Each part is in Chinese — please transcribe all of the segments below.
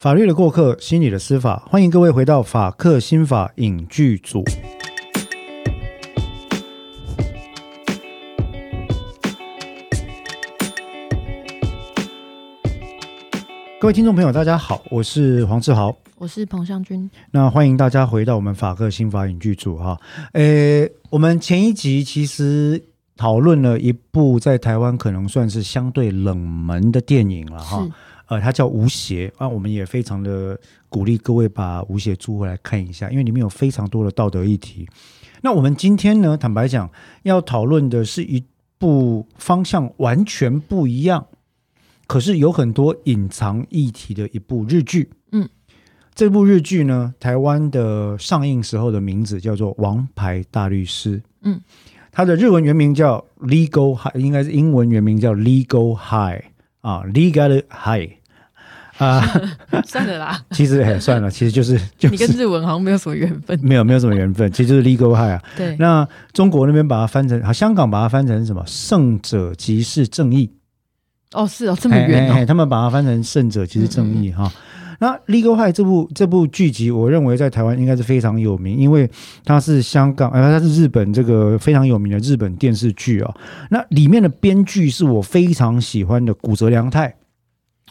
法律的过客，心理的司法，欢迎各位回到法客心法影剧组。各位听众朋友，大家好，我是黄志豪。我是彭尚君，那欢迎大家回到我们法克新法影剧组哈。呃，我们前一集其实讨论了一部在台湾可能算是相对冷门的电影了哈。呃，它叫《吴邪》啊，我们也非常的鼓励各位把《吴邪》租回来看一下，因为里面有非常多的道德议题。那我们今天呢，坦白讲，要讨论的是一部方向完全不一样，可是有很多隐藏议题的一部日剧。嗯。这部日剧呢，台湾的上映时候的名字叫做《王牌大律师》。嗯，它的日文原名叫《Legal High》，应该是英文原名叫《Legal High》啊，《Legal High》啊，算了啦。其实哎，算了，其实就是就你跟日文好像没有什么缘分，没有没有什么缘分，其实就是《Legal High》啊。对，那中国那边把它翻成，好，香港把它翻成什么？胜者即是正义。哦，是哦，这么远哦。他们把它翻成胜者即是正义哈。那《Legal High》这部这部剧集，我认为在台湾应该是非常有名，因为它是香港，呃，它是日本这个非常有名的日本电视剧哦。那里面的编剧是我非常喜欢的古泽良太，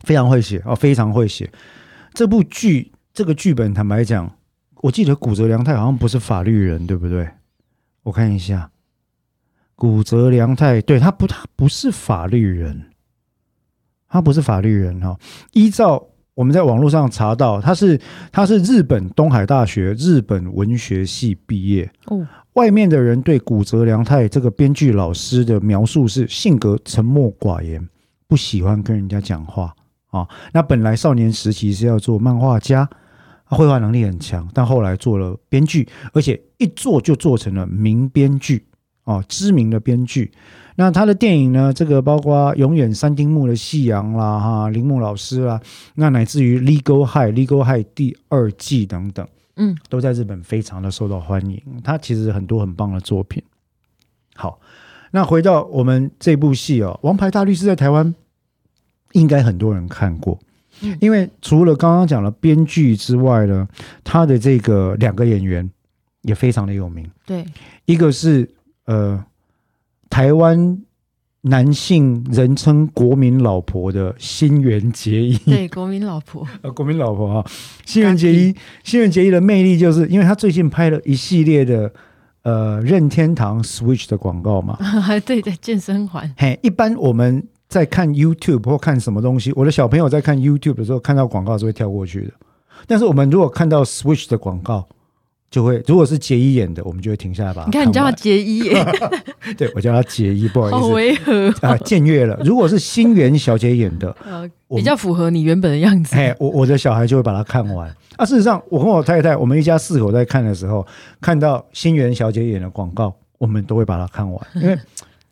非常会写哦，非常会写。这部剧这个剧本，坦白讲，我记得古泽良太好像不是法律人，对不对？我看一下，古泽良太，对他不，他不是法律人，他不是法律人哈。依照我们在网络上查到，他是他是日本东海大学日本文学系毕业。哦，外面的人对古泽良太这个编剧老师的描述是性格沉默寡言，不喜欢跟人家讲话啊。那本来少年时期是要做漫画家，绘画能力很强，但后来做了编剧，而且一做就做成了名编剧哦，知名的编剧。那他的电影呢？这个包括永远三丁目的夕阳啦，哈，铃木老师啦，那乃至于《Legal High》《Legal High》第二季等等，嗯，都在日本非常的受到欢迎。他其实很多很棒的作品。好，那回到我们这部戏哦，《王牌大律师》在台湾应该很多人看过，因为除了刚刚讲了编剧之外呢，他的这个两个演员也非常的有名。对，一个是呃。台湾男性人称“国民老婆”的新垣结衣，对，国民老婆，呃，国民老婆啊，新垣结衣，新垣结衣的魅力就是因为他最近拍了一系列的呃任天堂 Switch 的广告嘛，对对，健身环。嘿，一般我们在看 YouTube 或看什么东西，我的小朋友在看 YouTube 的时候看到广告是会跳过去的，但是我们如果看到 Switch 的广告。就会，如果是杰伊演的，我们就会停下来吧。你看，你叫他杰伊，对我叫他杰伊，不好意思，好违和啊，僭越了。如果是新垣小姐演的，比较符合你原本的样子。哎，我我的小孩就会把它看完。啊，事实上，我跟我太太，我们一家四口在看的时候，看到新垣小姐演的广告，我们都会把它看完，因为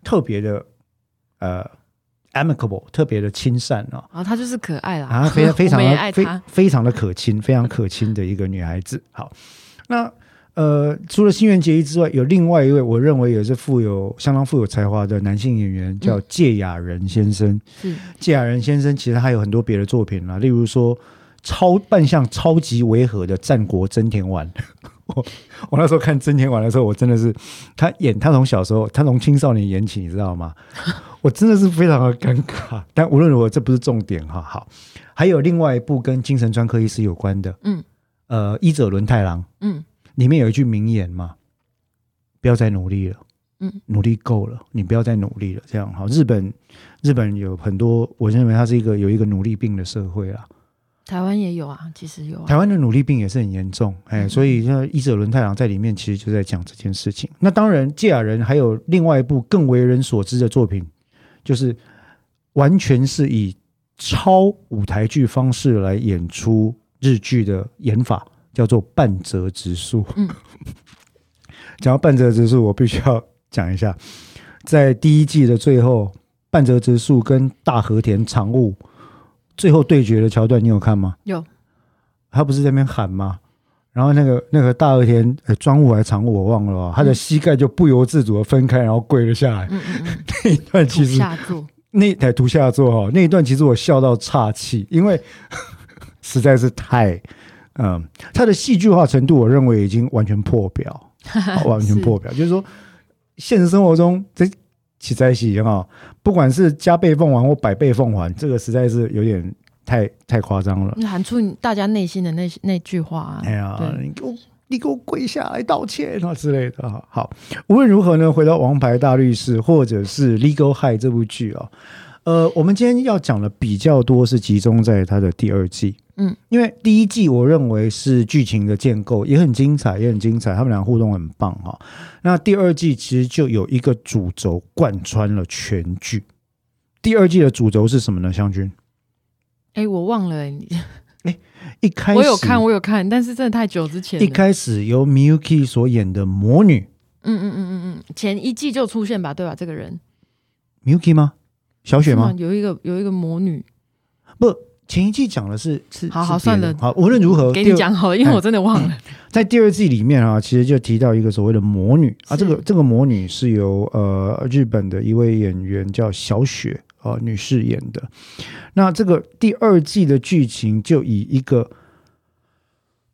特别的呃，amicable，特别的亲善啊。啊，她就是可爱啦，啊，非常非常的 非非常的可亲，非常可亲的一个女孩子。好。那呃，除了新垣结衣之外，有另外一位我认为也是富有相当富有才华的男性演员，叫芥雅人先生。是芥雅人先生，其实还有很多别的作品啦，例如说超扮相超级违和的战国真田丸。我我那时候看真田丸的时候，我真的是他演他从小时候，他从青少年演起，你知道吗？我真的是非常的尴尬。但无论如何，这不是重点哈。好，还有另外一部跟精神专科医师有关的，嗯。呃，伊者伦太郎，嗯，里面有一句名言嘛，不要再努力了，嗯，努力够了，你不要再努力了，这样好。日本，日本有很多，我认为它是一个有一个努力病的社会啊。台湾也有啊，其实有。台湾的努力病也是很严重，哎，所以那伊泽伦太郎在里面其实就在讲这件事情。那当然，芥雅人还有另外一部更为人所知的作品，就是完全是以超舞台剧方式来演出。日剧的演法叫做半泽直树。嗯，讲到半泽直树，我必须要讲一下，在第一季的最后，半泽直树跟大和田常务最后对决的桥段，你有看吗？有。他不是在那边喊吗？然后那个那个大和田庄务还是常务，我忘了，他的膝盖就不由自主的分开，然后跪了下来。嗯嗯嗯。那一段其实那台图下座哈，那一段其实我笑到岔气，因为。实在是太，嗯，他的戏剧化程度，我认为已经完全破表，完全破表。就是说，现实生活中这起在一起哈，不管是加倍奉还或百倍奉还，这个实在是有点太太夸张了。你喊出大家内心的那那句话，哎呀，你给我你给我跪下来道歉啊之类的。好，无论如何呢，回到《王牌大律师》或者是《Legal High》这部剧啊。呃，我们今天要讲的比较多是集中在它的第二季，嗯，因为第一季我认为是剧情的建构也很精彩，也很精彩，他们俩互动很棒哈。那第二季其实就有一个主轴贯穿了全剧。第二季的主轴是什么呢？湘君？哎，我忘了，你 哎，一开始我有看，我有看，但是真的太久之前。一开始由 Miyuki 所演的魔女，嗯嗯嗯嗯嗯，前一季就出现吧，对吧？这个人 Miyuki 吗？小雪吗？有一个有一个魔女，不，前一季讲的是是。好好算了，好，无论如何给你讲好了，因为我真的忘了。在第二季里面啊，其实就提到一个所谓的魔女啊，这个这个魔女是由呃日本的一位演员叫小雪啊女士演的。那这个第二季的剧情就以一个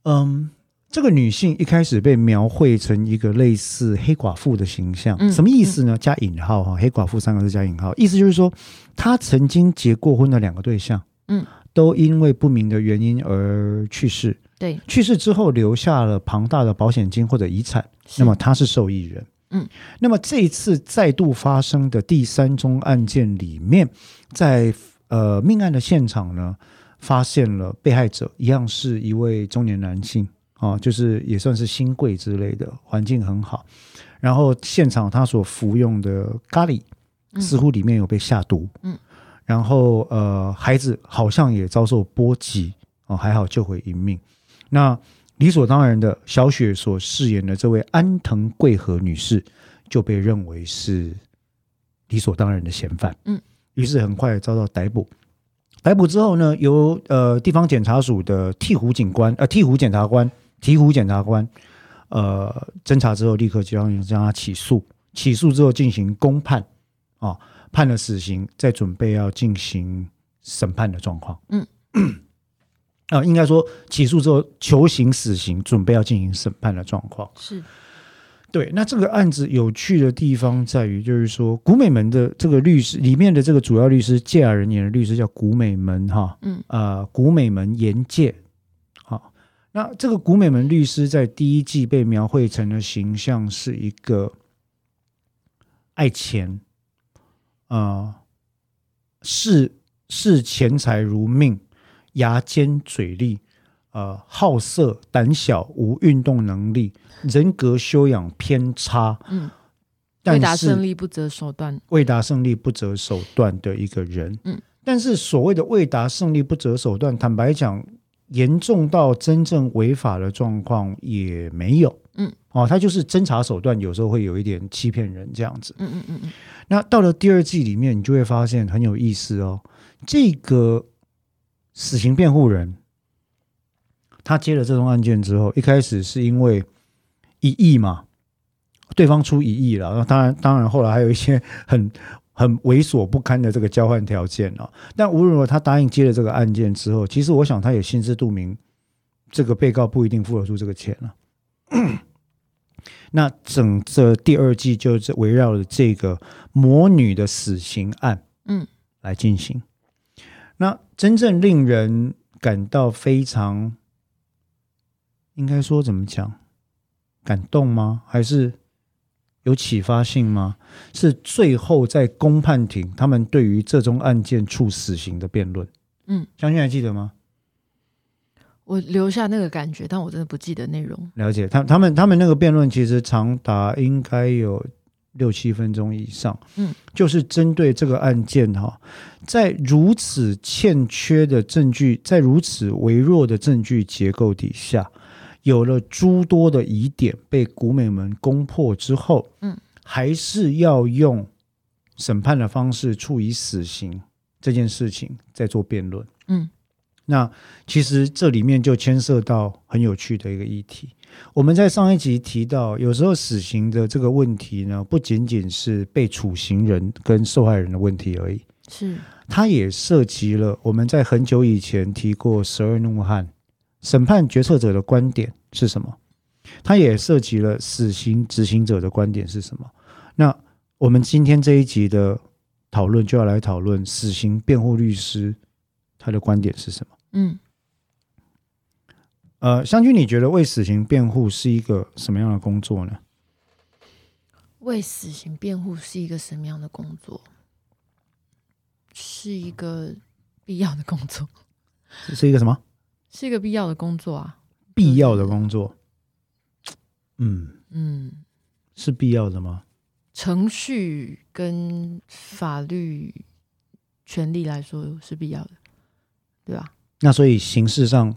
嗯。这个女性一开始被描绘成一个类似黑寡妇的形象，什么意思呢？加引号哈，黑寡妇三个字加引号，意思就是说，她曾经结过婚的两个对象，嗯，都因为不明的原因而去世。对，去世之后留下了庞大的保险金或者遗产，那么她是受益人。嗯，那么这一次再度发生的第三宗案件里面，在呃命案的现场呢，发现了被害者一样是一位中年男性。哦，就是也算是新贵之类的，环境很好。然后现场他所服用的咖喱似乎里面有被下毒，嗯。然后呃，孩子好像也遭受波及，哦，还好救回一命。那理所当然的，小雪所饰演的这位安藤贵和女士就被认为是理所当然的嫌犯，嗯。于是很快遭到逮捕。逮捕之后呢，由呃地方检察署的替湖警官呃替湖检察官。提湖检察官，呃，侦查之后立刻就要将他起诉，起诉之后进行公判，啊，判了死刑，再准备要进行审判的状况。嗯，啊，应该说起诉之后求刑死刑，准备要进行审判的状况。是，对。那这个案子有趣的地方在于，就是说古美门的这个律师里面的这个主要律师介耳人演的律师叫古美门哈，嗯，呃，古美门严介。那这个古美门律师在第一季被描绘成的形象是一个爱钱，呃，视视钱财如命，牙尖嘴利，呃，好色、胆小、无运动能力，人格修养偏差，嗯，为达胜利不择手段，为达胜利不择手段的一个人，嗯，但是所谓的为达胜利不择手段，坦白讲。严重到真正违法的状况也没有，嗯，哦，他就是侦查手段有时候会有一点欺骗人这样子，嗯嗯嗯嗯。那到了第二季里面，你就会发现很有意思哦。这个死刑辩护人，他接了这宗案件之后，一开始是因为一亿嘛，对方出一亿了，那当然当然后来还有一些很。很猥琐不堪的这个交换条件哦！但无论如何，他答应接了这个案件之后，其实我想他也心知肚明，这个被告不一定付得出这个钱了。那整这第二季就是围绕着这个魔女的死刑案，嗯，来进行。那真正令人感到非常，应该说怎么讲，感动吗？还是？有启发性吗？是最后在公判庭，他们对于这宗案件处死刑的辩论。嗯，相信还记得吗？我留下那个感觉，但我真的不记得内容。了解，他他们他们那个辩论其实长达应该有六七分钟以上。嗯，就是针对这个案件哈，在如此欠缺的证据，在如此微弱的证据结构底下。有了诸多的疑点被古美门攻破之后，嗯，还是要用审判的方式处以死刑这件事情在做辩论，嗯，那其实这里面就牵涉到很有趣的一个议题。我们在上一集提到，有时候死刑的这个问题呢，不仅仅是被处刑人跟受害人的问题而已，是。它也涉及了我们在很久以前提过十二怒汉审判决策者的观点是什么，它也涉及了死刑执行者的观点是什么。那我们今天这一集的讨论就要来讨论死刑辩护律师他的观点是什么。嗯，呃，湘君，你觉得为死刑辩护是一个什么样的工作呢？为死刑辩护是一个什么样的工作？是一个必要的工作，这是一个什么是一个必要的工作啊。必要的工作？嗯，嗯，是必要的吗？程序跟法律权利来说是必要的，对吧？那所以形式上，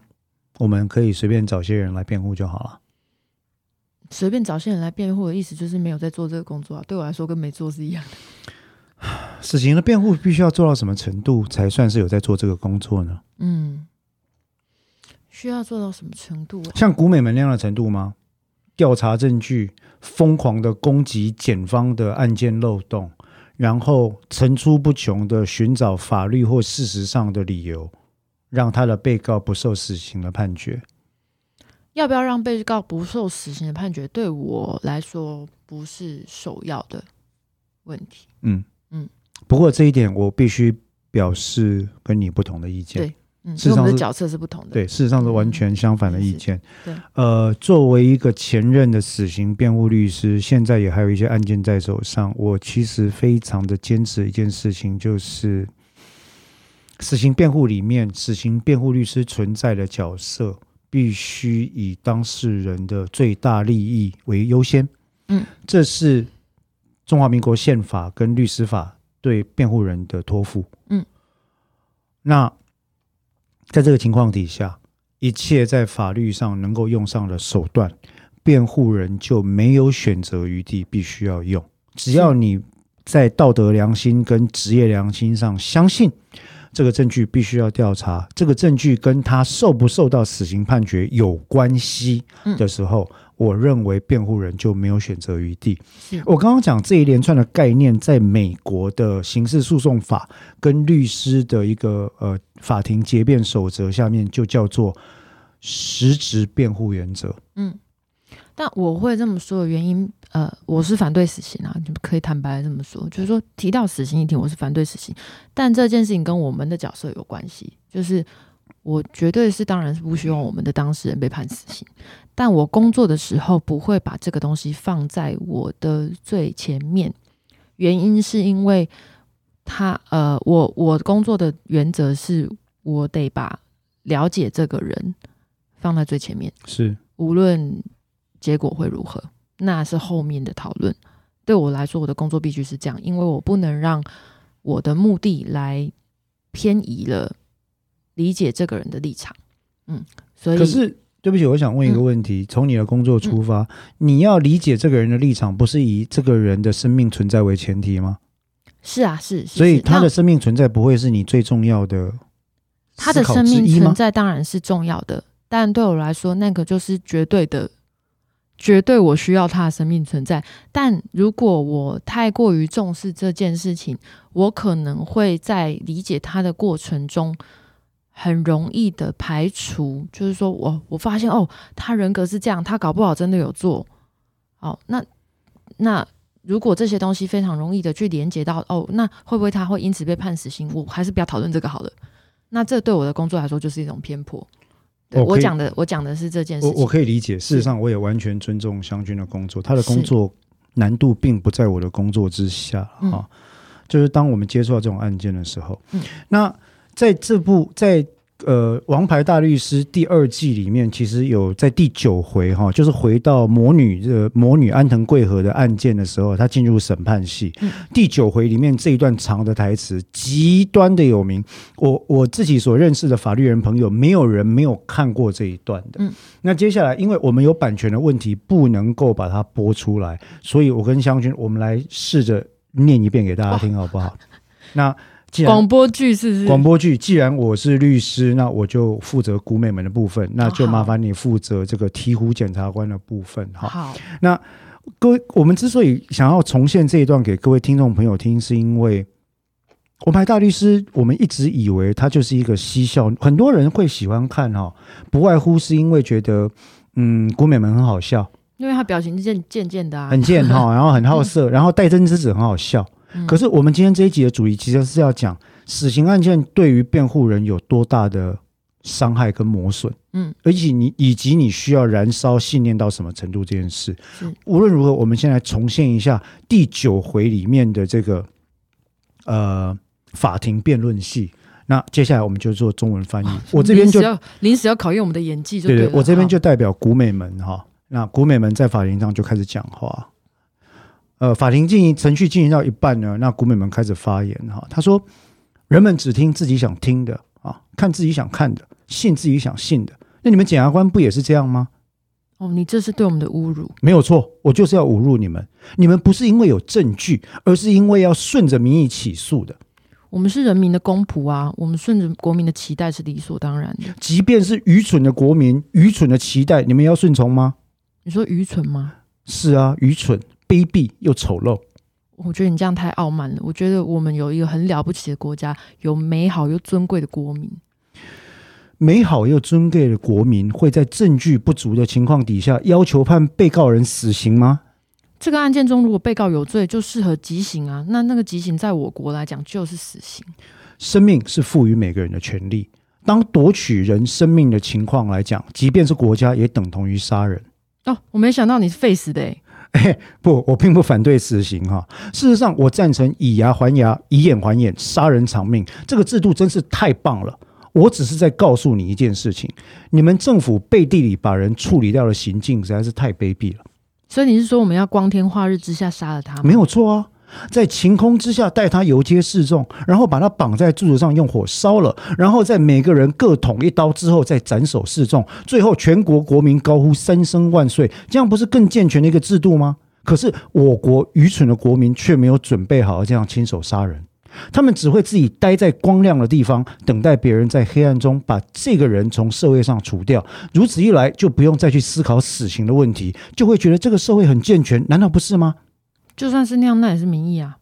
我们可以随便找些人来辩护就好了。随便找些人来辩护的意思就是没有在做这个工作啊，对我来说跟没做是一样的。死刑的辩护必须要做到什么程度才算是有在做这个工作呢？嗯，需要做到什么程度啊？像古美门那样的程度吗？调查证据，疯狂的攻击检方的案件漏洞，然后层出不穷的寻找法律或事实上的理由，让他的被告不受死刑的判决。要不要让被告不受死刑的判决，对我来说不是首要的问题。嗯嗯。不过这一点我必须表示跟你不同的意见。对嗯，事实上的角色是不同的。对，事实上是完全相反的意见。对，呃，作为一个前任的死刑辩护律师，现在也还有一些案件在手上。我其实非常的坚持一件事情，就是死刑辩护里面，死刑辩护律师存在的角色必须以当事人的最大利益为优先。嗯，这是中华民国宪法跟律师法对辩护人的托付。嗯，那在这个情况底下，一切在法律上能够用上的手段，辩护人就没有选择余地，必须要用。只要你在道德良心跟职业良心上相信这个证据必须要调查，这个证据跟他受不受到死刑判决有关系的时候，我认为辩护人就没有选择余地。我刚刚讲这一连串的概念，在美国的刑事诉讼法跟律师的一个呃法庭结辩守则下面，就叫做实质辩护原则。嗯，但我会这么说的原因，呃，我是反对死刑啊，你可以坦白这么说，就是说提到死刑议题，我是反对死刑，但这件事情跟我们的角色有关系，就是我绝对是当然是不希望我们的当事人被判死刑，但我工作的时候不会把这个东西放在我的最前面，原因是因为他呃，我我工作的原则是我得把了解这个人放在最前面。是无论结果会如何，那是后面的讨论。对我来说，我的工作必须是这样，因为我不能让我的目的来偏移了理解这个人的立场。嗯，所以可是对不起，我想问一个问题：从你的工作出发，你要理解这个人的立场，不是以这个人的生命存在为前提吗？是啊，是，是所以他的生命存在不会是你最重要的他的生命存在当然是重要的，但对我来说，那个就是绝对的，绝对我需要他的生命存在。但如果我太过于重视这件事情，我可能会在理解他的过程中，很容易的排除，就是说我我发现哦，他人格是这样，他搞不好真的有做。哦，那那如果这些东西非常容易的去连接到哦，那会不会他会因此被判死刑？我还是不要讨论这个好了。那这对我的工作来说就是一种偏颇。对我我讲的，我讲的是这件事我情。我可以理解，事实上我也完全尊重湘军的工作，他的工作难度并不在我的工作之下啊、嗯就是当我们接触到这种案件的时候，嗯那在这部在呃《王牌大律师》第二季里面，其实有在第九回哈、就是回到魔女的魔女安藤贵和的案件的时候，他进入审判系。嗯第九回里面这一段长的台词极端的有名，我我自己所认识的法律人朋友，没有人没有看过这一段的。嗯那接下来，因为我们有版权的问题，不能够把它播出来，所以我跟湘君，我们来试着念一遍给大家听，好不好？那既然广播剧是不是？广播剧，既然我是律师，那我就负责古美门的部分，那就麻烦你负责这个醍醐检察官的部分。哈，好，各位，我们之所以想要重现这一段给各位听众朋友听，是因为王牌大律师，我们一直以为他就是一个嬉笑，很多人会喜欢看哈，不外乎是因为觉得，嗯，古美门很好笑，因为他表情渐渐渐的啊，很贱哈，然后很好色，然后戴真之子很好笑。嗯可是我们今天这一集的主题其实是要讲死刑案件对于辩护人有多大的伤害跟磨损，嗯，而且你以及你需要燃烧信念到什么程度这件事是。无论如何，我们先来重现一下第九回里面的这个呃法庭辩论戏。那接下来我们就做中文翻译，我这边就临时要考验我们的演技对我这边就代表古美们哈。那古美们在法庭上就开始讲话。呃，法庭进行程序进行到一半呢，那古美们开始发言哈。他说：“人们只听自己想听的啊，看自己想看的，信自己想信的。那你们检察官不也是这样吗？哦，你这是对我们的侮辱。没有错，我就是要侮辱你们。你们不是因为有证据，而是因为要顺着民意起诉的。我们是人民的公仆啊，我们顺着国民的期待是理所当然的。即便是愚蠢的国民、愚蠢的期待，你们也要顺从吗？你说愚蠢吗？是啊，愚蠢、卑鄙又丑陋。我觉得你这样太傲慢了。我觉得我们有一个很了不起的国家，有美好又尊贵的国民。美好又尊贵的国民会在证据不足的情况底下要求判被告人死刑吗？这个案件中，如果被告有罪，就适合极刑啊。那那个极刑在我国来讲就是死刑。生命是赋予每个人的权利。当夺取人生命的情况来讲，即便是国家，也等同于杀人。哦，我没想到你是 face 的诶。哎，不，我并不反对死刑哈。事实上，我赞成以牙还牙，以眼还眼，杀人偿命。这个制度真是太棒了。我只是在告诉你一件事情：你们政府背地里把人处理掉的行径实在是太卑鄙了。所以你是说我们要光天化日之下杀了他吗？没有错啊，在晴空之下带他游街示众，然后把他绑在柱子上用火烧了，然后在每个人各捅一刀之后再斩首示众，最后全国国民高呼三声万岁，这样不是更健全的一个制度吗？可是我国愚蠢的国民却没有准备好这样亲手杀人。他们只会自己待在光亮的地方，等待别人在黑暗中把这个人从社会上除掉。如此一来，就不用再去思考死刑的问题，就会觉得这个社会很健全，难道不是吗？就算是那样，那也是民意啊，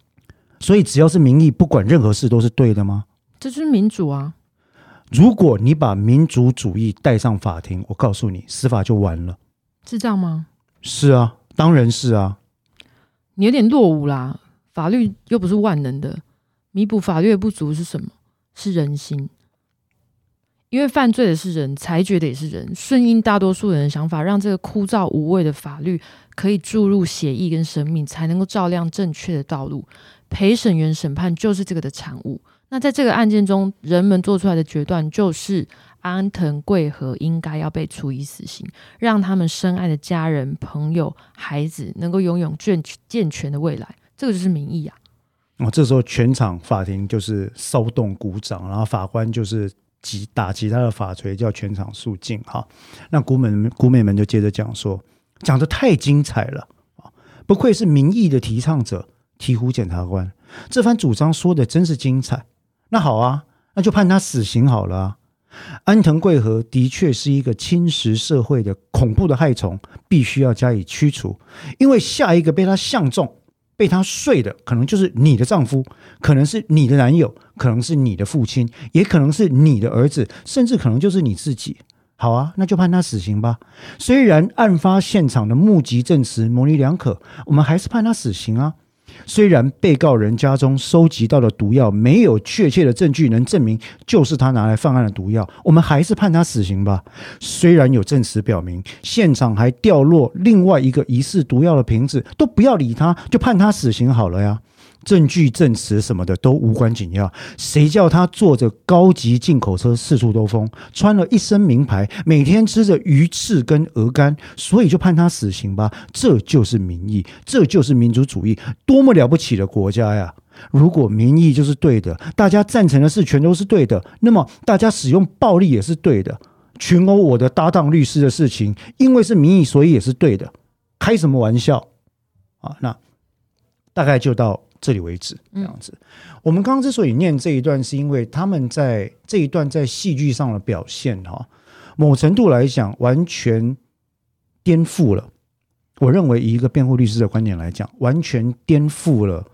所以只要是民意，不管任何事都是对的吗？这就是民主啊。如果你把民族主义带上法庭，我告诉你，司法就完了。是这样吗？是啊，当然是啊。你有点落伍啦，法律又不是万能的，弥补法律的不足是什么？是人心。因为犯罪的是人，裁决的也是人，顺应大多数人的想法，让这个枯燥无味的法律可以注入血液跟生命，才能够照亮正确的道路。陪审员审判就是这个的产物。那在这个案件中，人们做出来的决断就是安藤贵和应该要被处以死刑，让他们深爱的家人、朋友、孩子能够拥有健健全的未来。这个就是民意啊！哦，这时候全场法庭就是骚动鼓掌，然后法官就是击打击他的法锤，叫全场肃静。哈，那古美古美们就接着讲说，讲的太精彩了啊！不愧是民意的提倡者，醍醐检察官这番主张说的真是精彩。那好啊，那就判他死刑好了啊。安藤贵和的确是一个侵蚀社会的恐怖的害虫，必须要加以驱除。因为下一个被他相中、被他睡的，可能就是你的丈夫，可能是你的男友，可能是你的父亲，也可能是你的儿子，甚至可能就是你自己。好啊，那就判他死刑吧。虽然案发现场的目击证词模棱两可，我们还是判他死刑啊。虽然被告人家中收集到的毒药没有确切的证据能证明就是他拿来犯案的毒药，我们还是判他死刑吧。虽然有证词表明现场还掉落另外一个疑似毒药的瓶子，都不要理他，就判他死刑好了呀。证据、证词什么的都无关紧要，谁叫他坐着高级进口车四处兜风，穿了一身名牌，每天吃着鱼翅跟鹅肝，所以就判他死刑吧。这就是民意，这就是民主主义，多么了不起的国家呀！如果民意就是对的，大家赞成的事全都是对的，那么大家使用暴力也是对的。群殴我的搭档律师的事情，因为是民意，所以也是对的。开什么玩笑啊？那大概就到。这里为止，这样子。我们刚刚之所以念这一段，是因为他们在这一段在戏剧上的表现，哈，某程度来讲，完全颠覆了。我认为，以一个辩护律师的观点来讲，完全颠覆了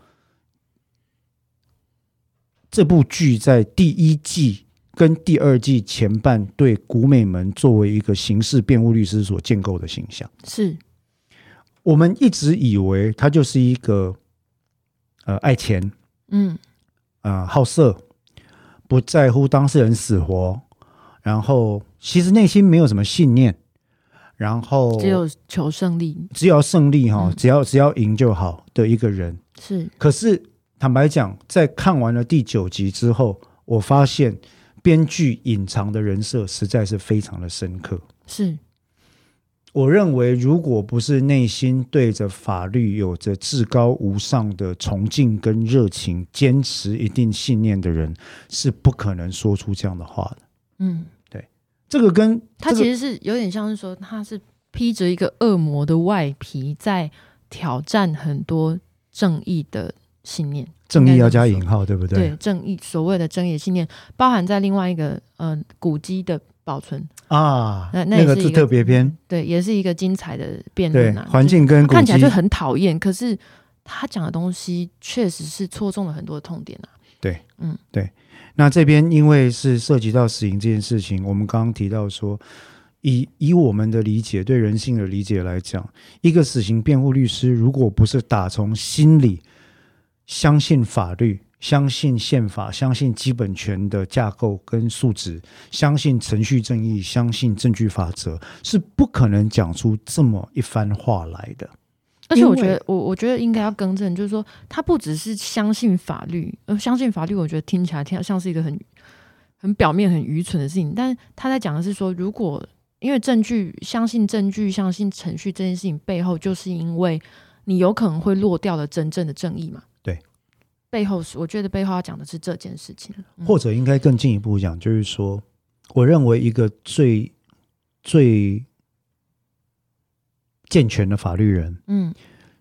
这部剧在第一季跟第二季前半对古美门作为一个刑事辩护律师所建构的形象。是，我们一直以为他就是一个呃爱钱、嗯呃好色，不在乎当事人死活，然后其实内心没有什么信念，然后只有求胜利，只要胜利哈，嗯只要只要赢就好的一个人。是可是坦白讲，在看完了第九集之后，我发现编剧隐藏的人设实在是非常的深刻。是，我认为，如果不是内心对着法律有着至高无上的崇敬跟热情，坚持一定信念的人，是不可能说出这样的话的。嗯，对这个跟他这个其实是有点像是说，他是披着一个恶魔的外皮，在挑战很多正义的信念。正义要加引号，对不对？对正义所谓的正义信念，包含在另外一个呃古籍的保存，啊，那那那个是特别篇，对，也是一个精彩的辩论啊。环境跟看起来就很讨厌，可是他讲的东西确实是戳中了很多的痛点啊。对，嗯，对那这边因为是涉及到死刑这件事情，我们刚刚提到说，以以我们的理解，对人性的理解来讲，一个死刑辩护律师，如果不是打从心里相信法律、相信宪法、相信基本权的架构跟素质，相信程序正义、相信证据法则，是不可能讲出这么一番话来的。而且我觉得，我我觉得应该要更正，就是说，他不只是相信法律，呃，相信法律，我觉得听起来听像是一个很很表面、很愚蠢的事情。但是他在讲的是说，如果因为证据，相信证据、相信程序这件事情背后，就是因为你有可能会落掉了真正的正义嘛？对，背后是我觉得背后要讲的是这件事情。嗯或者应该更进一步讲，就是说，我认为一个最最健全的法律人，嗯，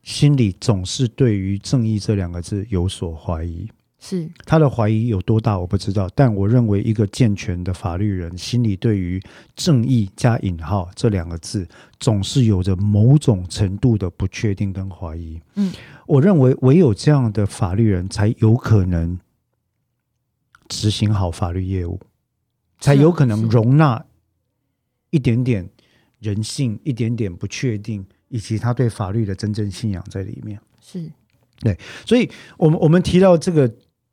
心里总是对于正义这两个字有所怀疑。是他的怀疑有多大我不知道，但我认为一个健全的法律人心里对于正义加引号这两个字，总是有着某种程度的不确定跟怀疑。嗯，我认为唯有这样的法律人才有可能执行好法律业务，才有可能容纳一点点人性、一点点不确定，以及他对法律的真正信仰在里面。是对，所以，我们我们提到这个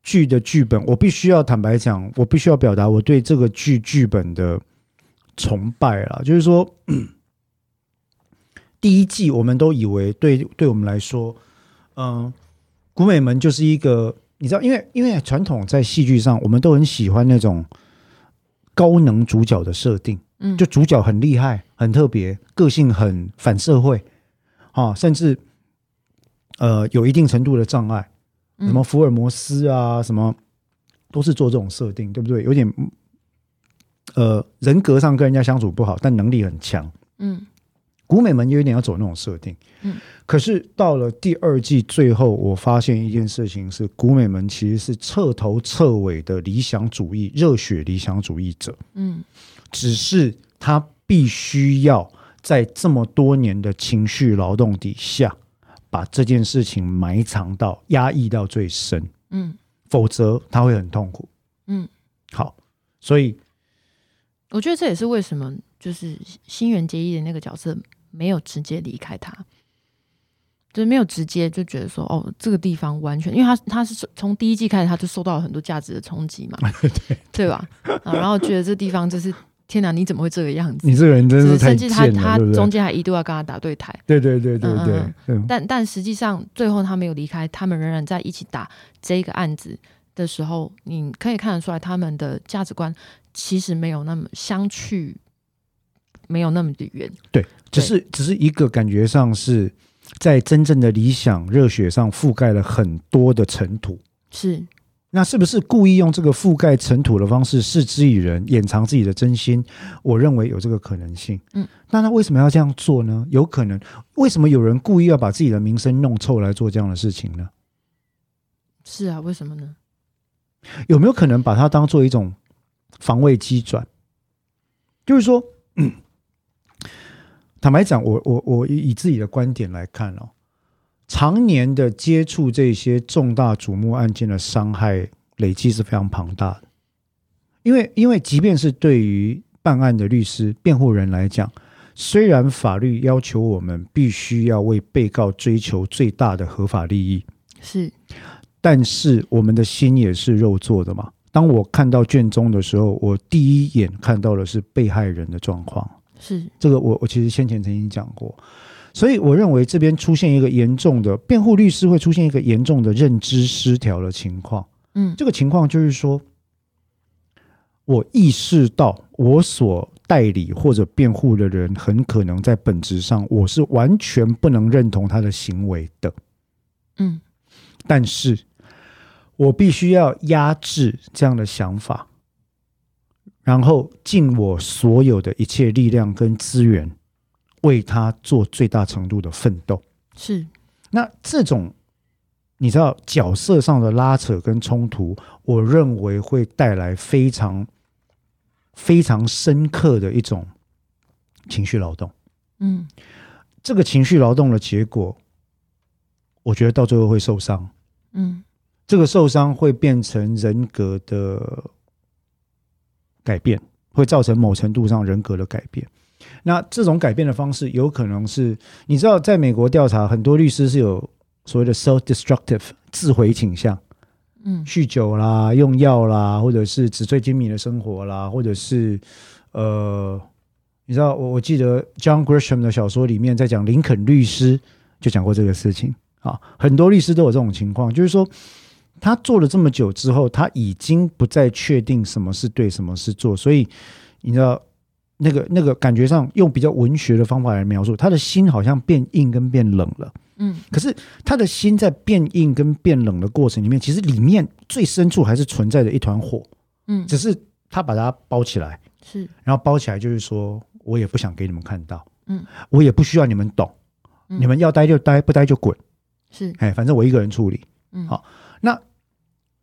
剧的剧本，我必须要坦白讲，我必须要表达我对这个剧剧本的崇拜啦。就是说，第一季我们都以为对对我们来说，嗯，古美门就是一个，你知道，因为因为传统在戏剧上，我们都很喜欢那种高能主角的设定。嗯，就主角很厉害、很特别，个性很反社会，啊，甚至呃有一定程度的障碍，嗯什么福尔摩斯啊，什么都是做这种设定，对不对？有点呃人格上跟人家相处不好，但能力很强。嗯古美门有一点要走那种设定，嗯，可是到了第二季最后，我发现一件事情是，古美门其实是彻头彻尾的理想主义、热血理想主义者。嗯只是他必须要在这么多年的情绪劳动底下，把这件事情埋藏到、压抑到最深，嗯否则他会很痛苦。嗯，好，所以我觉得这也是为什么就是新垣结衣的那个角色没有直接离开他，就是没有直接就觉得说哦，这个地方完全，因为他他是从第一季开始他就受到了很多价值的冲击嘛，对对吧？啊，然后觉得这地方就是天哪，你怎么会这个样子？你这个人真就是甚至他？他中间还一度要跟他打对台，对对对对对嗯嗯，嗯但但实际上最后他没有离开，他们仍然在一起打这个案子的时候，你可以看得出来他们的价值观其实没有那么相去，没有那么的远。对，只是只是一个感觉上是在真正的理想热血上覆盖了很多的尘土。是，那是不是故意用这个覆盖尘土的方式示之以人，掩藏自己的真心？我认为有这个可能性。嗯，那他为什么要这样做呢？有可能，为什么有人故意要把自己的名声弄臭来做这样的事情呢？是啊，为什么呢？有没有可能把它当做一种防卫机转？就是说，嗯 坦白讲，我我我以以自己的观点来看哦，常年的接触这些重大瞩目案件的伤害累积是非常庞大的。因为，因为即便是对于办案的律师、辩护人来讲，虽然法律要求我们必须要为被告追求最大的合法利益，是，但是我们的心也是肉做的嘛。当我看到卷宗的时候，我第一眼看到的是被害人的状况。是这个，我我其实先前曾经讲过，所以我认为这边出现一个严重的辩护律师会出现一个严重的认知失调的情况。嗯，这个情况就是说，我意识到我所代理或者辩护的人，很可能在本质上我是完全不能认同他的行为的。嗯，但是我必须要压制这样的想法，然后尽我所有的一切力量跟资源，为他做最大程度的奋斗。是，那这种你知道角色上的拉扯跟冲突，我认为会带来非常非常深刻的一种情绪劳动。嗯，这个情绪劳动的结果，我觉得到最后会受伤。嗯，这个受伤会变成人格的改变，会造成某程度上人格的改变。那这种改变的方式，有可能是你知道，在美国调查，很多律师是有所谓的 self-destructive 自毁倾向，嗯，酗酒啦、用药啦，或者是纸醉金迷的生活啦，或者是呃，你知道，我我记得 John Grisham 的小说里面在讲林肯律师就讲过这个事情啊，很多律师都有这种情况，就是说他做了这么久之后，他已经不再确定什么是对，什么是错，所以你知道。那个那个感觉上，用比较文学的方法来描述，他的心好像变硬跟变冷了。嗯，可是他的心在变硬跟变冷的过程里面，其实里面最深处还是存在着一团火。嗯，只是他把它包起来，是，然后包起来就是说我也不想给你们看到，嗯，我也不需要你们懂，嗯。你们要待就待，不待就滚，是，哎，反正我一个人处理。嗯，好那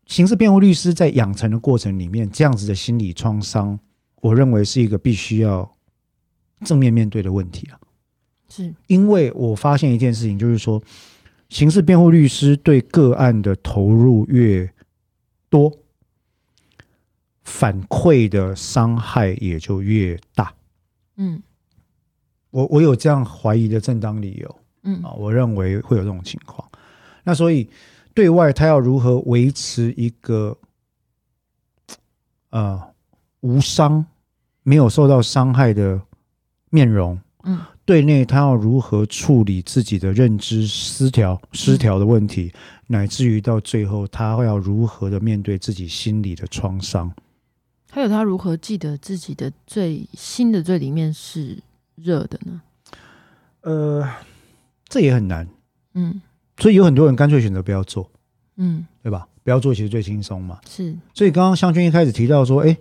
刑事辩护律师在养成的过程里面，这样子的心理创伤，我认为是一个必须要正面面对的问题啊。是，因为我发现一件事情，就是说，刑事辩护律师对个案的投入越多，反馈的伤害也就越大。嗯我我有这样怀疑的正当理由嗯啊，我认为会有这种情况。那所以对外他要如何维持一个呃无伤、没有受到伤害的面容？嗯对内他要如何处理自己的认知失调、失调的问题，乃至于到最后他要如何的面对自己心理的创伤。还有他如何记得自己的最新的最里面是热的呢？呃，这也很难，嗯所以有很多人干脆选择不要做，嗯，对吧？不要做其实最轻松嘛。是，所以刚刚湘君一开始提到说，哎，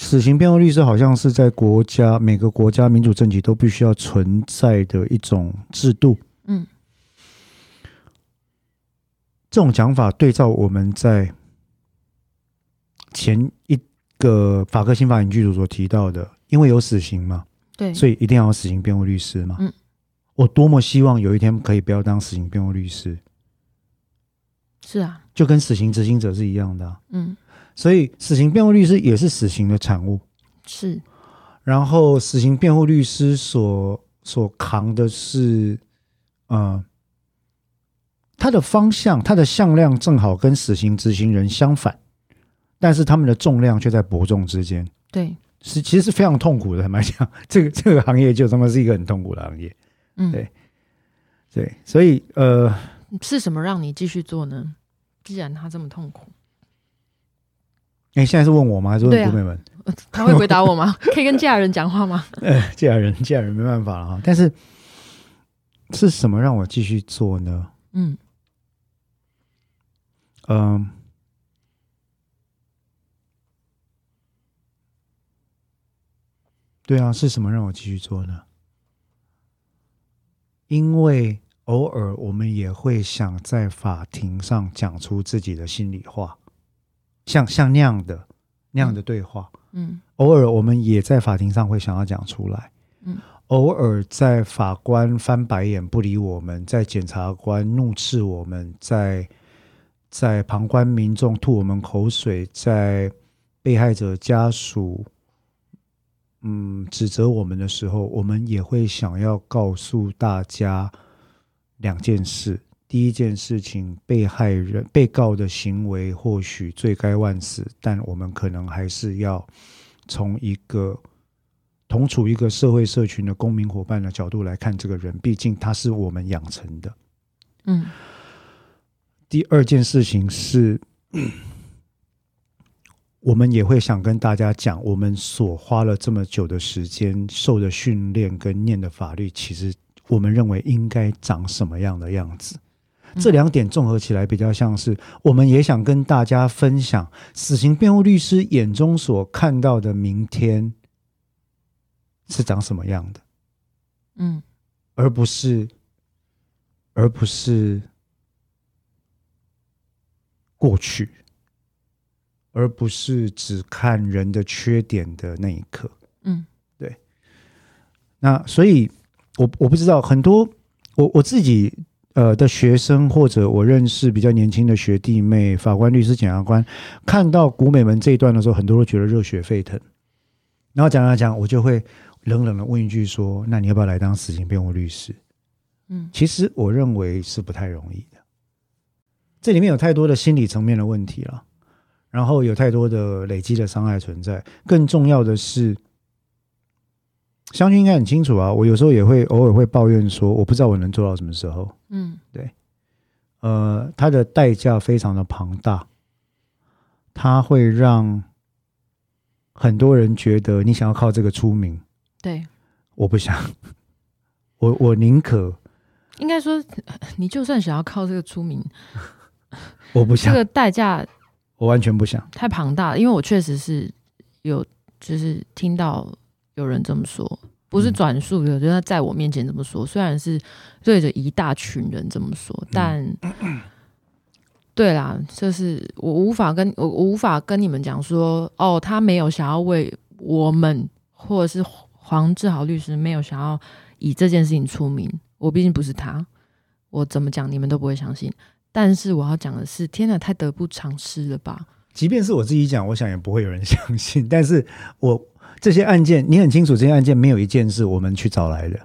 死刑辩护律师好像是在国家每个国家民主政体都必须要存在的一种制度。嗯这种讲法对照我们在前一个法科新法影剧组所提到的，因为有死刑嘛，对，所以一定要有死刑辩护律师嘛。嗯，我多么希望有一天可以不要当死刑辩护律师，是啊，就跟死刑执行者是一样的啊、嗯所以死刑辩护律师也是死刑的产物。是，然后死刑辩护律师所所扛的是，呃，他的方向，他的向量正好跟死刑执行人相反，但是他们的重量却在伯仲之间，对，是其实是非常痛苦的。坦白讲，这个这个行业就他妈是一个很痛苦的行业。嗯，对对，所以呃，是什么让你继续做呢？既然他这么痛苦，哎，现在是问我吗？还是问古美们？呃 他会回答我吗？可以跟家人讲话吗？呃，家人家人没办法了哈。但是是什么让我继续做呢？嗯嗯，对啊，是什么让我继续做呢？因为偶尔我们也会想在法庭上讲出自己的心里话，像像那样的那样的对话，嗯偶尔我们也在法庭上会想要讲出来。嗯，偶尔在法官翻白眼不理我们，在检察官怒斥我们，在在旁观民众吐我们口水，在被害者家属嗯指责我们的时候，我们也会想要告诉大家两件事。第一件事情，被害人、被告的行为或许罪该万死，但我们可能还是要从一个同处一个社会社群的公民伙伴的角度来看这个人，毕竟他是我们养成的。嗯第二件事情是，我们也会想跟大家讲，我们所花了这么久的时间受的训练跟念的法律，其实我们认为应该长什么样的样子。这两点综合起来，比较像是我们也想跟大家分享死刑辩护律师眼中所看到的明天是长什么样的，嗯。而不是，而不是过去，而不是只看人的缺点的那一刻。嗯。对。那所以我我不知道很多我我自己呃的学生或者我认识比较年轻的学弟妹、法官、律师、检察官，看到古美门这一段的时候，很多都觉得热血沸腾。然后讲讲讲，我就会冷冷的问一句说：“那你要不要来当死刑辩护律师？”嗯其实我认为是不太容易的，这里面有太多的心理层面的问题了，然后有太多的累积的伤害存在。更重要的是，湘君应该很清楚啊，我有时候也会偶尔会抱怨说，我不知道我能做到什么时候。嗯对呃，它的代价非常的庞大，它会让很多人觉得你想要靠这个出名，对，我不想，我我宁可应该说，你就算想要靠这个出名，我不想，这个代价我完全不想。太庞大了。因为我确实是有，就是听到有人这么说，不是嗯转述的，就是他在我面前这么说。虽然是对着一大群人这么说，但 对啦，就是我无法跟我我无法跟你们讲说，哦，他没有想要为我们，或者是黄志豪律师没有想要以这件事情出名。我毕竟不是他，我怎么讲你们都不会相信。但是我要讲的是，天哪，太得不偿失了吧？即便是我自己讲，我想也不会有人相信。但是我这些案件，你很清楚，这些案件没有一件是我们去找来的。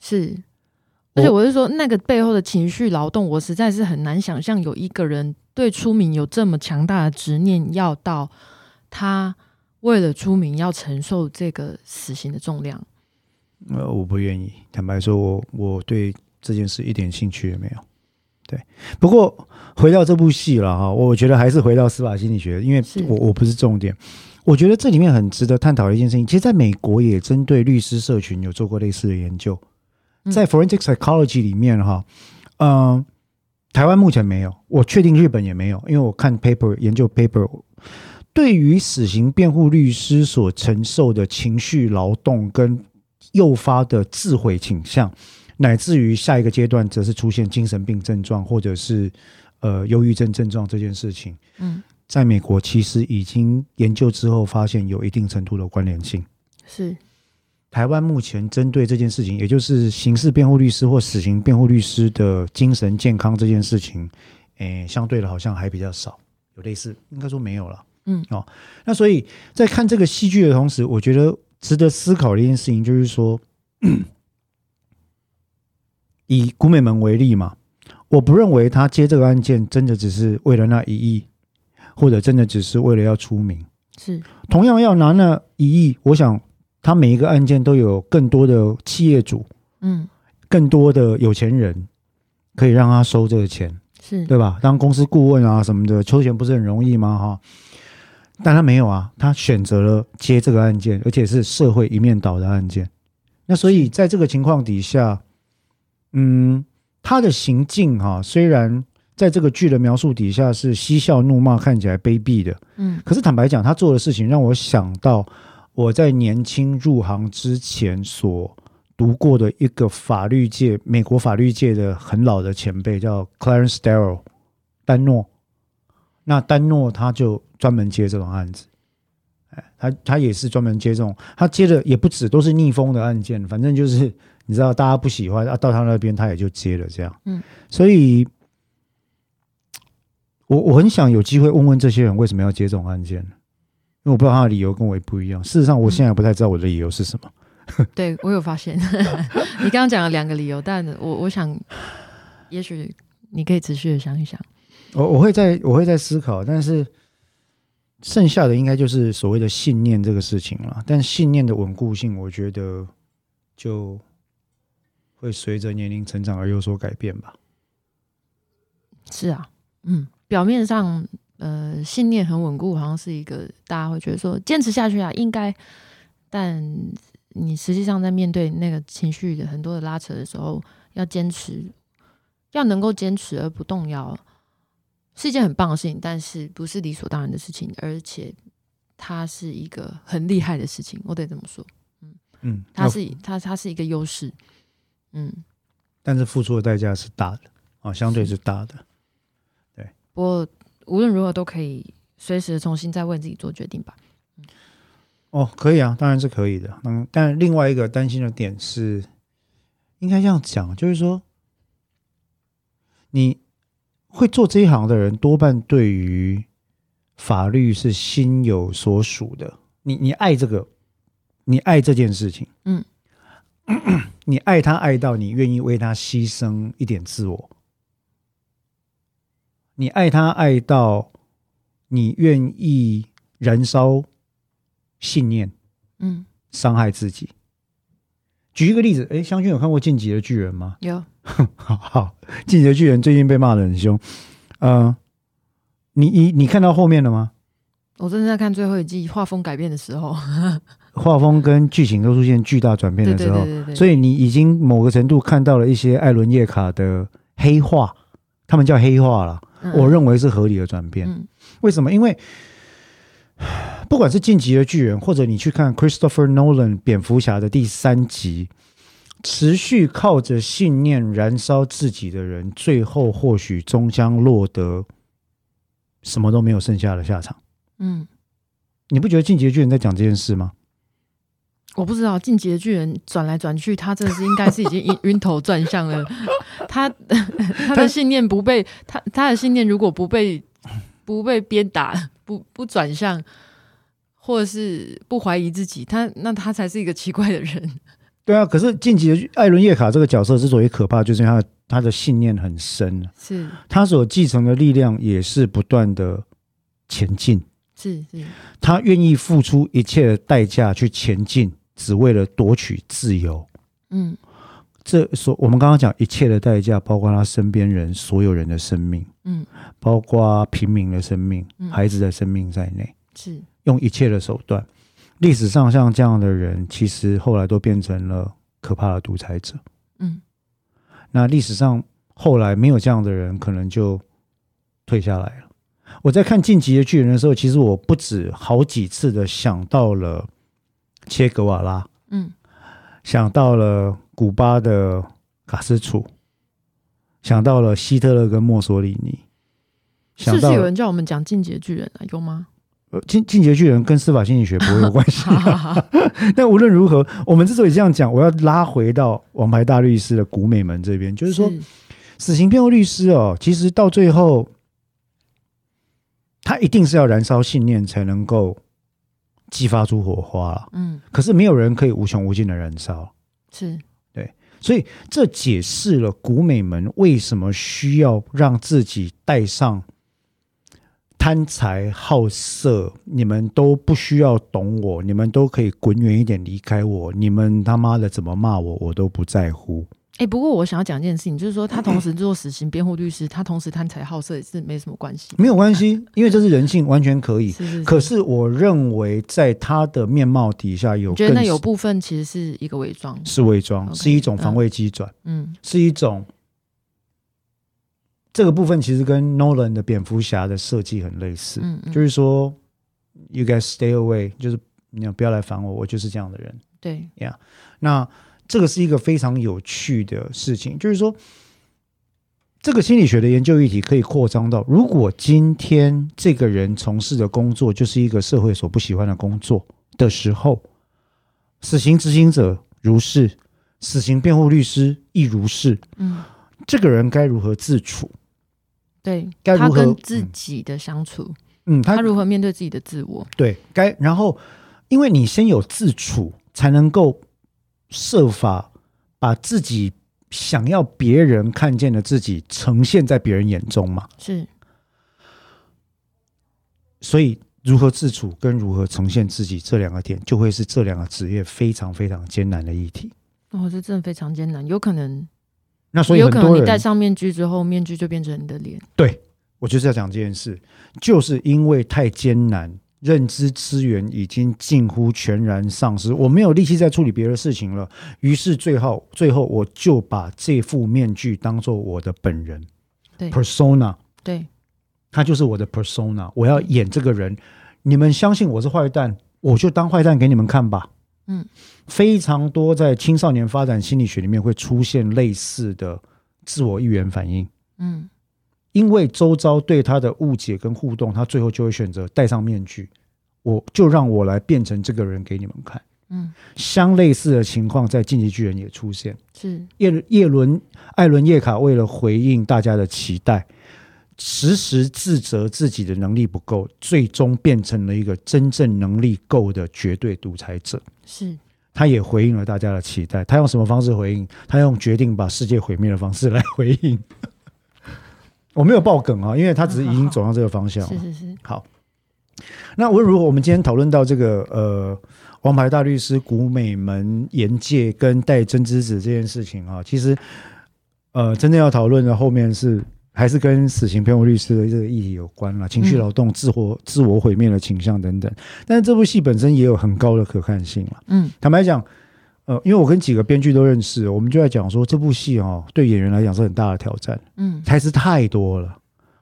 是，而且我是说，那个背后的情绪劳动，我实在是很难想象有一个人对出名有这么强大的执念，要到他为了出名要承受这个死刑的重量。呃，我不愿意。坦白说，我我对这件事一点兴趣也没有。对，不过回到这部戏了哈，我觉得还是回到司法心理学，因为我我不是重点。我觉得这里面很值得探讨的一件事情，其实在美国也针对律师社群有做过类似的研究，嗯。在 forensic psychology 里面哈，嗯、台湾目前没有，我确定日本也没有，因为我看 paper 研究 paper，对于死刑辩护律师所承受的情绪劳动跟诱发的自毁倾向，乃至于下一个阶段则是出现精神病症状或者是呃忧郁症症状这件事情，嗯，在美国其实已经研究之后发现有一定程度的关联性。是，台湾目前针对这件事情，也就是刑事辩护律师或死刑辩护律师的精神健康这件事情，诶，相对的好像还比较少，有类似，应该说没有了。嗯，哦，那所以在看这个戏剧的同时，我觉得值得思考的一件事情就是说，以古美门为例嘛，我不认为他接这个案件真的只是为了那一亿，或者真的只是为了要出名。是，同样要拿那一亿，我想他每一个案件都有更多的企业主、嗯，更多的有钱人可以让他收这个钱，是，对吧？当公司顾问啊什么的，抽钱不是很容易吗？哈，但他没有啊，他选择了接这个案件，而且是社会一面倒的案件。那所以在这个情况底下，嗯，他的行径哈、虽然在这个剧的描述底下是嬉笑怒骂，看起来卑鄙的，嗯可是坦白讲，他做的事情让我想到我在年轻入行之前所读过的一个法律界、美国法律界的很老的前辈，叫 Clarence Darrow 丹诺。那丹诺他就专门接这种案子，哎，他他也是专门接这种，他接的也不止都是逆风的案件，反正就是你知道大家不喜欢啊，到他那边他也就接了这样。嗯，所以我我很想有机会问问这些人为什么要接这种案件，因为我不知道他的理由跟我也不一样。事实上，我现在不太知道我的理由是什么。对我有发现，你刚刚讲了两个理由，但我我想，也许你可以持续的想一想。我我会在我会在思考，但是剩下的应该就是所谓的信念这个事情了。但信念的稳固性，我觉得就会随着年龄成长而有所改变吧。是啊，嗯，表面上呃信念很稳固，好像是一个大家会觉得说坚持下去啊，应该，但。你实际上在面对那个情绪的很多的拉扯的时候，要坚持，要能够坚持而不动摇，是一件很棒的事情，但是不是理所当然的事情，而且它是一个很厉害的事情，我得这么说。嗯嗯，它是它它是一个优势，嗯，但是付出的代价是大的啊，相对是大的。对，不过无论如何都可以随时重新再为自己做决定吧。哦，可以啊，当然是可以的。嗯，但另外一个担心的点是，应该这样讲，就是说，你会做这一行的人，多半对于法律是心有所属的。你你爱这个，你爱这件事情，嗯，你爱他爱到你愿意为他牺牲一点自我，你爱他爱到你愿意燃烧。信念，嗯，伤害自己。举一个例子，哎，香君有看过《进击的巨人》吗？有。好，《好，《进击的巨人》最近被骂的很凶。呃，你你你看到后面了吗？我正在看最后一季，画风改变的时候，画风跟剧情都出现巨大转变的时候，所以你已经某个程度看到了一些艾伦叶卡的黑化，他们叫黑化了。我认为是合理的转变。为什么？因为。不管是晋级的巨人，或者你去看 Christopher Nolan 蝙蝠侠的第三集，持续靠着信念燃烧自己的人，最后或许终将落得什么都没有剩下的下场。嗯，你不觉得晋级的巨人在讲这件事吗？我不知道晋级的巨人转来转去，他真的是应该是已经晕 晕头转向了。他他的信念不被他他的信念如果不被不被鞭打。不不转向，或者是不怀疑自己，他那他才是一个奇怪的人。对啊，可是晋级的艾伦叶卡这个角色之所以可怕，就是他他的信念很深，是他所继承的力量也是不断的前进，是是，他愿意付出一切的代价去前进，只为了夺取自由。嗯。这所我们刚刚讲一切的代价，包括他身边人所有人的生命，嗯，包括平民的生命、孩子的生命在内，是用一切的手段。历史上像这样的人，其实后来都变成了可怕的独裁者。嗯，那历史上后来没有这样的人，可能就退下来了。我在看《晋级的巨人》的时候，其实我不止好几次的想到了切格瓦拉，嗯，想到了。古巴的卡斯楚，想到了希特勒跟墨索里尼，是不是有人叫我们讲进阶巨人啊？有吗？呃，进进阶巨人跟司法心理学不会有关系。但 无论如何，我们之所以这样讲，我要拉回到王牌大律师的古美门这边，就是说，死刑辩护律师哦，其实到最后，他一定是要燃烧信念才能够激发出火花嗯，可是没有人可以无穷无尽的燃烧。是。对所以，这解释了古美门为什么需要让自己带上贪财好色。你们都不需要懂我，你们都可以滚远一点离开我。你们他妈的怎么骂我，我都不在乎。哎，不过我想要讲一件事情，就是说他同时做死刑辩护律师，他同时贪财好色也是没什么关系。没有关系，因为这是人性，完全可以。可是我认为，在他的面貌底下有，觉得那有部分其实是一个伪装，是伪装，是一种防卫机转。嗯，是一种这个部分其实跟 Nolan 的蝙蝠侠的设计很类似。嗯，就是说，You guys stay away，就是你不要来烦我，我就是这样的人。对呀，那。这个是一个非常有趣的事情，就是说，这个心理学的研究议题可以扩张到，如果今天这个人从事的工作就是一个社会所不喜欢的工作的时候，死刑执行者如是，死刑辩护律师亦如是，嗯，这个人该如何自处？对该如何跟自嗯己的相处，嗯，他他如何面对自己的自我，对该，然后因为你先有自处，才能够设法把自己想要别人看见的自己呈现在别人眼中嘛。是所以，如何自处跟如何呈现自己这两个点，就会是这两个职业非常非常艰难的议题。哦，这真的非常艰难，有可能，那所以有可能你戴上面具之后，面具就变成你的脸，对我就是要讲这件事，就是因为太艰难，认知资源已经近乎全然丧失，我没有力气再处理别的事情了。于是最后，最后我就把这副面具当做我的本人对 persona，对他就是我的 persona，我要演这个人。你们相信我是坏蛋，我就当坏蛋给你们看吧。嗯，非常多在青少年发展心理学里面会出现类似的自我预言反应。嗯因为周遭对他的误解跟互动，他最后就会选择戴上面具，我就让我来变成这个人给你们看。嗯，相类似的情况在《进击巨人》也出现。是叶叶伦、艾伦、叶卡为了回应大家的期待，时时自责自己的能力不够，最终变成了一个真正能力够的绝对独裁者。是，他也回应了大家的期待。他用什么方式回应？他用决定把世界毁灭的方式来回应。我没有爆梗啊，因为他只是已经走向这个方向了。是是是，好，那无论如果我们今天讨论到这个呃，王牌大律师古美门严界跟戴真之子这件事情啊，其实呃，真正要讨论的后面是还是跟死刑辩护律师的这个议题有关了，情绪劳动、自我自我毁灭的倾向等等。但是这部戏本身也有很高的可看性了。嗯坦白讲，呃，因为我跟几个编剧都认识，我们就在讲说这部戏哦，对演员来讲是很大的挑战，嗯台词太多了，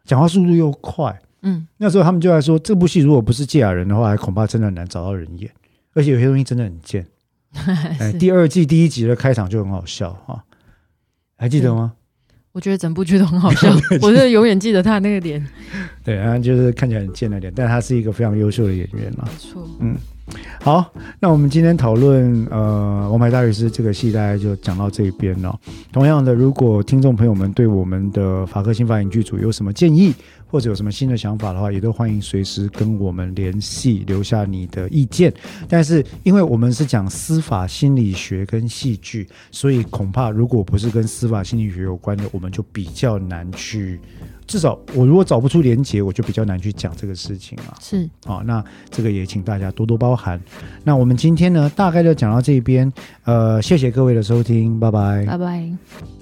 讲话速度又快。嗯，那时候他们就在说，这部戏如果不是芥雅人的话，还恐怕真的很难找到人演，而且有些东西真的很贱。哎，第二季第一集的开场就很好笑哈、还记得吗？我觉得整部剧都很好笑，我是永远记得他那个脸，对，然后就是看起来很贱的脸，但他是一个非常优秀的演员嘛。没错，好，那我们今天讨论呃《王牌大律师》这个戏，大家就讲到这一边了。同样的，如果听众朋友们对我们的法科新法影剧组有什么建议，或者有什么新的想法的话，也都欢迎随时跟我们联系，留下你的意见。但是，因为我们是讲司法心理学跟戏剧，所以恐怕如果不是跟司法心理学有关的，我们就比较难去。至少我如果找不出连结，我就比较难去讲这个事情啊。是，好、那这个也请大家多多包涵。那我们今天呢，大概就讲到这边，呃，谢谢各位的收听，拜拜。拜拜。